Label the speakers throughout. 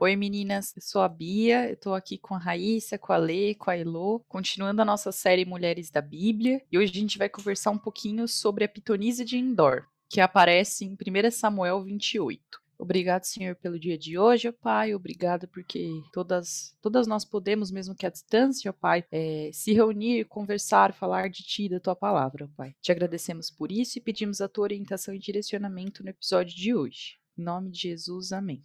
Speaker 1: Oi meninas, eu sou a Bia, eu tô aqui com a Raíssa, com a Lê, com a Elô, continuando a nossa série Mulheres da Bíblia, e hoje a gente vai conversar um pouquinho sobre a pitonisa de Endor, que aparece em 1 Samuel 28. Obrigado, Senhor, pelo dia de hoje, ó Pai. Obrigado porque todas, todas nós podemos, mesmo que à distância, ó Pai, é, se reunir, conversar, falar de Ti, da Tua palavra, ó Pai. Te agradecemos por isso e pedimos a Tua orientação e direcionamento no episódio de hoje. Em nome de Jesus, amém.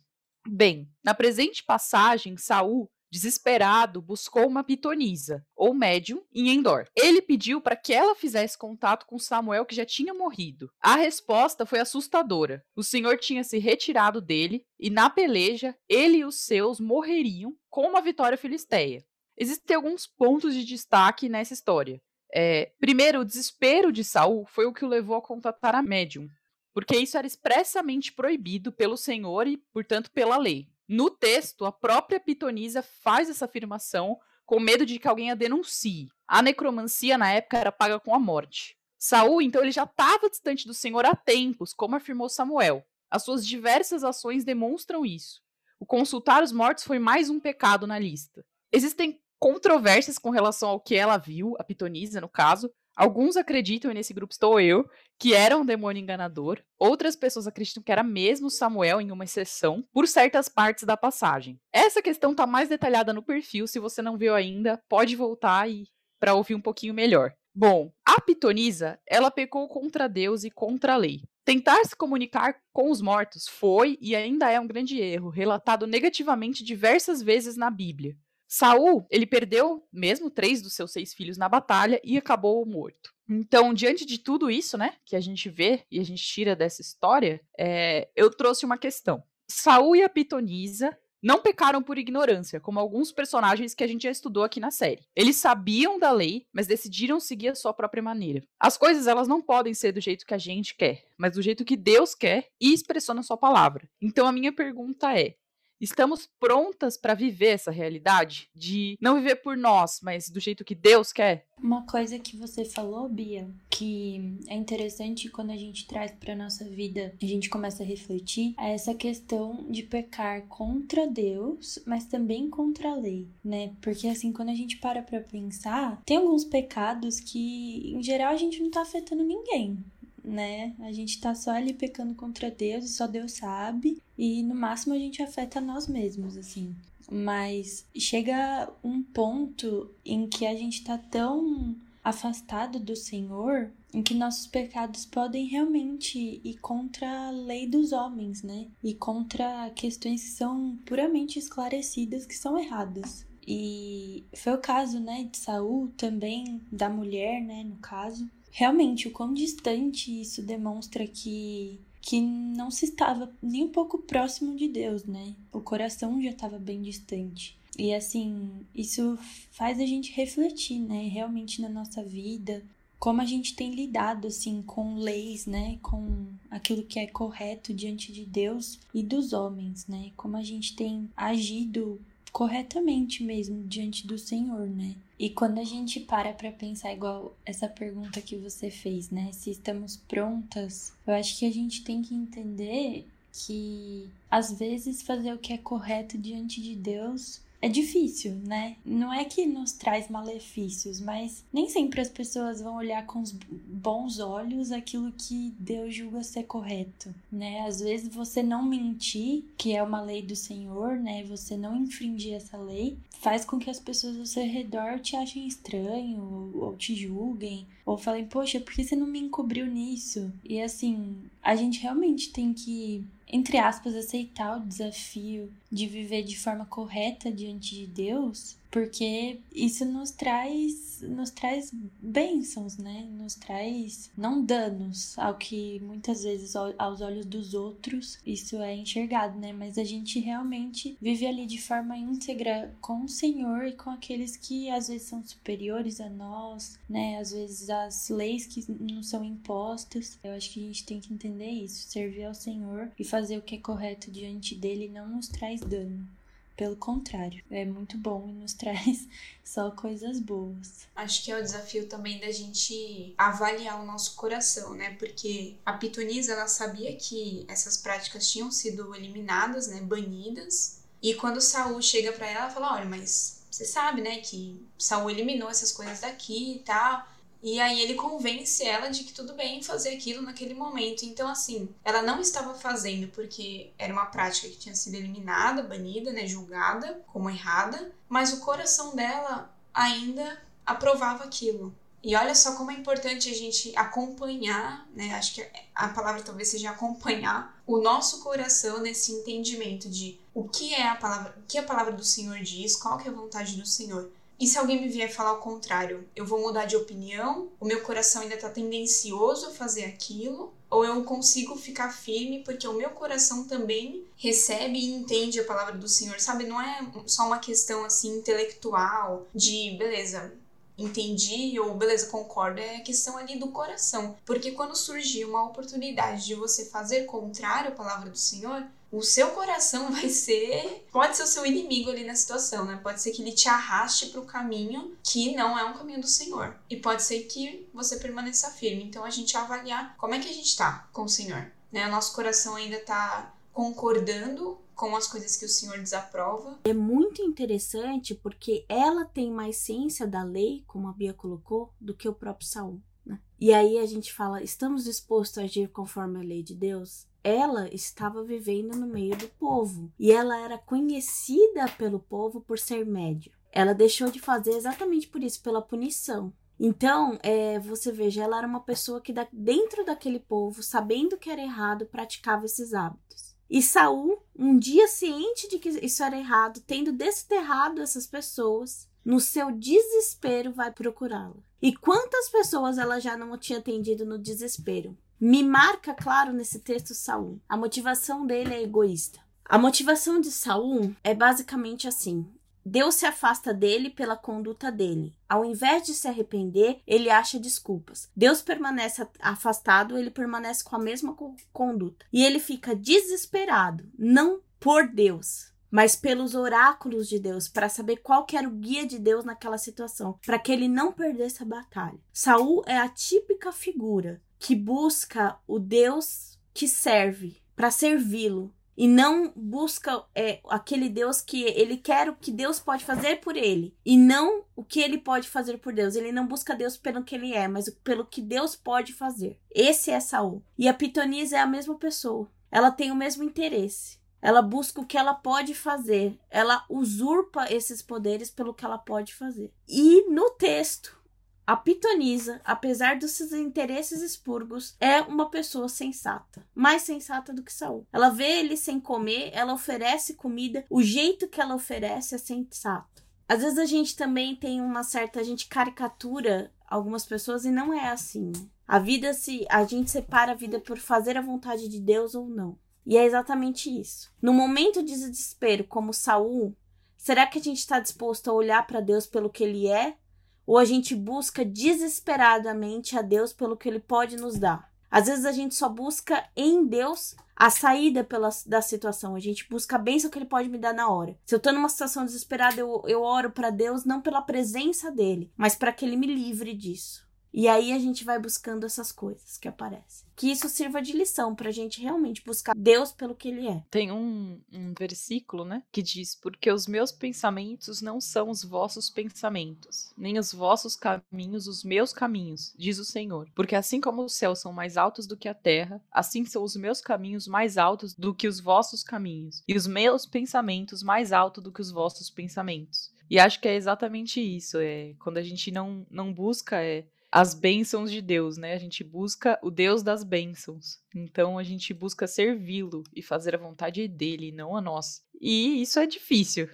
Speaker 1: Bem, na presente passagem, Saul desesperado, buscou uma pitonisa, ou médium, em Endor. Ele pediu para que ela fizesse contato com Samuel, que já tinha morrido. A resposta foi assustadora. O Senhor tinha se retirado dele, e na peleja, ele e os seus morreriam com uma vitória filisteia. Existem alguns pontos de destaque nessa história. É, primeiro, o desespero de Saul foi o que o levou a contatar a médium, porque isso era expressamente proibido pelo Senhor e, portanto, pela lei. No texto, a própria pitonisa faz essa afirmação com medo de que alguém a denuncie. A necromancia na época era paga com a morte. Saul, então, ele já estava distante do Senhor há tempos, como afirmou Samuel. As suas diversas ações demonstram isso. O consultar os mortos foi mais um pecado na lista. Existem controvérsias com relação ao que ela viu, a pitonisa, no caso, Alguns acreditam, e nesse grupo estou eu, que era um demônio enganador. Outras pessoas acreditam que era mesmo Samuel em uma exceção, por certas partes da passagem. Essa questão está mais detalhada no perfil, se você não viu ainda, pode voltar e para ouvir um pouquinho melhor. Bom, a pitonisa, ela pecou contra Deus e contra a lei. Tentar se comunicar com os mortos foi e ainda é um grande erro, relatado negativamente diversas vezes na Bíblia. Saul, ele perdeu mesmo três dos seus seis filhos na batalha e acabou morto. Então, diante de tudo isso, né, que a gente vê e a gente tira dessa história, é, eu trouxe uma questão. Saul e a Pitonisa não pecaram por ignorância, como alguns personagens que a gente já estudou aqui na série. Eles sabiam da lei, mas decidiram seguir a sua própria maneira. As coisas elas não podem ser do jeito que a gente quer, mas do jeito que Deus quer e expressou na sua palavra. Então a minha pergunta é: Estamos prontas para viver essa realidade de não viver por nós, mas do jeito que Deus quer?
Speaker 2: Uma coisa que você falou, Bia, que é interessante quando a gente traz para nossa vida, a gente começa a refletir, é essa questão de pecar contra Deus, mas também contra a lei, né? Porque assim, quando a gente para para pensar, tem alguns pecados que em geral a gente não tá afetando ninguém, né? A gente tá só ali pecando contra Deus e só Deus sabe. E no máximo a gente afeta nós mesmos, assim. Mas chega um ponto em que a gente tá tão afastado do Senhor em que nossos pecados podem realmente ir contra a lei dos homens, né? E contra questões que são puramente esclarecidas que são erradas. E foi o caso, né, de Saul, também da mulher, né, no caso, realmente o quão distante isso demonstra que que não se estava nem um pouco próximo de Deus, né? O coração já estava bem distante. E assim, isso faz a gente refletir, né, realmente na nossa vida, como a gente tem lidado assim com leis, né, com aquilo que é correto diante de Deus e dos homens, né? Como a gente tem agido corretamente mesmo diante do Senhor, né? E quando a gente para para pensar igual essa pergunta que você fez, né? Se estamos prontas, eu acho que a gente tem que entender que às vezes fazer o que é correto diante de Deus é difícil, né? Não é que nos traz malefícios, mas nem sempre as pessoas vão olhar com os bons olhos aquilo que Deus julga ser correto, né? Às vezes você não mentir, que é uma lei do Senhor, né? Você não infringir essa lei, faz com que as pessoas ao seu redor te achem estranho ou te julguem ou falem, poxa, por que você não me encobriu nisso? E assim, a gente realmente tem que entre aspas, aceitar o desafio de viver de forma correta diante de Deus, porque isso nos traz nos traz bênçãos, né? Nos traz não danos ao que muitas vezes aos olhos dos outros isso é enxergado, né? Mas a gente realmente vive ali de forma íntegra com o Senhor e com aqueles que às vezes são superiores a nós, né? Às vezes as leis que não são impostas. Eu acho que a gente tem que entender isso, servir ao Senhor e fazer o que é correto diante dele não nos traz dano. Pelo contrário, é muito bom e nos traz só coisas boas.
Speaker 3: Acho que é o desafio também da gente avaliar o nosso coração, né? Porque a Pitonisa ela sabia que essas práticas tinham sido eliminadas, né, banidas, E quando Saul chega para ela, ela fala: "Olha, mas você sabe, né, que Saul eliminou essas coisas daqui e tal. E aí ele convence ela de que tudo bem fazer aquilo naquele momento. Então, assim, ela não estava fazendo porque era uma prática que tinha sido eliminada, banida, né, julgada como errada, mas o coração dela ainda aprovava aquilo. E olha só como é importante a gente acompanhar, né? Acho que a palavra talvez seja acompanhar o nosso coração nesse entendimento de o que é a palavra, o que a palavra do Senhor diz, qual que é a vontade do Senhor. E se alguém me vier falar o contrário, eu vou mudar de opinião? O meu coração ainda está tendencioso a fazer aquilo? Ou eu consigo ficar firme porque o meu coração também recebe e entende a palavra do Senhor, sabe? Não é só uma questão assim intelectual de beleza, entendi ou beleza, concordo, é a questão ali do coração. Porque quando surgir uma oportunidade de você fazer contrário à palavra do Senhor, o seu coração vai ser. Pode ser o seu inimigo ali na situação, né? Pode ser que ele te arraste para o caminho que não é um caminho do Senhor. E pode ser que você permaneça firme. Então a gente avaliar como é que a gente tá com o Senhor. Né? O nosso coração ainda tá concordando com as coisas que o Senhor desaprova.
Speaker 4: É muito interessante porque ela tem mais ciência da lei, como a Bia colocou, do que o próprio Saul. Né? E aí a gente fala: estamos dispostos a agir conforme a lei de Deus? Ela estava vivendo no meio do povo e ela era conhecida pelo povo por ser média. Ela deixou de fazer exatamente por isso, pela punição. Então, é, você veja, ela era uma pessoa que dentro daquele povo, sabendo que era errado, praticava esses hábitos. E Saul, um dia ciente de que isso era errado, tendo desterrado essas pessoas, no seu desespero vai procurá-la. E quantas pessoas ela já não tinha atendido no desespero? Me marca claro nesse texto Saul. A motivação dele é egoísta. A motivação de Saul é basicamente assim: Deus se afasta dele pela conduta dele. Ao invés de se arrepender, ele acha desculpas. Deus permanece afastado, ele permanece com a mesma conduta. E ele fica desesperado, não por Deus, mas pelos oráculos de Deus, para saber qual era o guia de Deus naquela situação, para que ele não perdesse a batalha. Saul é a típica figura que busca o Deus que serve para servi-lo, e não busca é, aquele Deus que ele quer o que Deus pode fazer por ele e não o que ele pode fazer por Deus. Ele não busca Deus pelo que ele é, mas pelo que Deus pode fazer. Esse é Saul. E a Pitonisa é a mesma pessoa. Ela tem o mesmo interesse. Ela busca o que ela pode fazer. Ela usurpa esses poderes pelo que ela pode fazer. E no texto a pitonisa, apesar dos seus interesses expurgos, é uma pessoa sensata, mais sensata do que Saul. Ela vê ele sem comer, ela oferece comida, o jeito que ela oferece é sensato. Às vezes a gente também tem uma certa, a gente caricatura algumas pessoas e não é assim. A vida se a gente separa a vida por fazer a vontade de Deus ou não. E é exatamente isso. No momento de desespero, como Saul, será que a gente está disposto a olhar para Deus pelo que ele é ou a gente busca desesperadamente a Deus pelo que Ele pode nos dar. Às vezes a gente só busca em Deus a saída pela, da situação. A gente busca a bênção que Ele pode me dar na hora. Se eu tô numa situação desesperada, eu, eu oro para Deus não pela presença dele, mas para que Ele me livre disso. E aí a gente vai buscando essas coisas que aparecem. Que isso sirva de lição pra gente realmente buscar Deus pelo que ele é.
Speaker 1: Tem um, um versículo, né, que diz: Porque os meus pensamentos não são os vossos pensamentos, nem os vossos caminhos os meus caminhos, diz o Senhor. Porque assim como os céus são mais altos do que a terra, assim são os meus caminhos mais altos do que os vossos caminhos, e os meus pensamentos mais altos do que os vossos pensamentos. E acho que é exatamente isso. É quando a gente não, não busca é, as bênçãos de Deus, né? A gente busca o Deus das bênçãos. Então a gente busca servi-lo e fazer a vontade dele, não a nossa. E isso é difícil,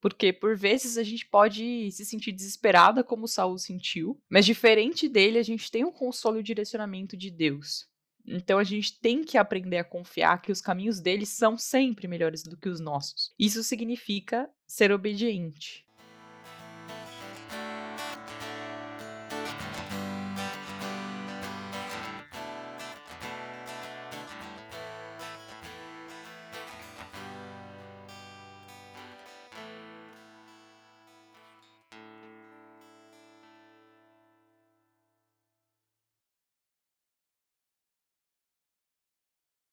Speaker 1: porque por vezes a gente pode se sentir desesperada, como Saul sentiu, mas diferente dele, a gente tem um consolo e o direcionamento de Deus. Então a gente tem que aprender a confiar que os caminhos dele são sempre melhores do que os nossos. Isso significa ser obediente.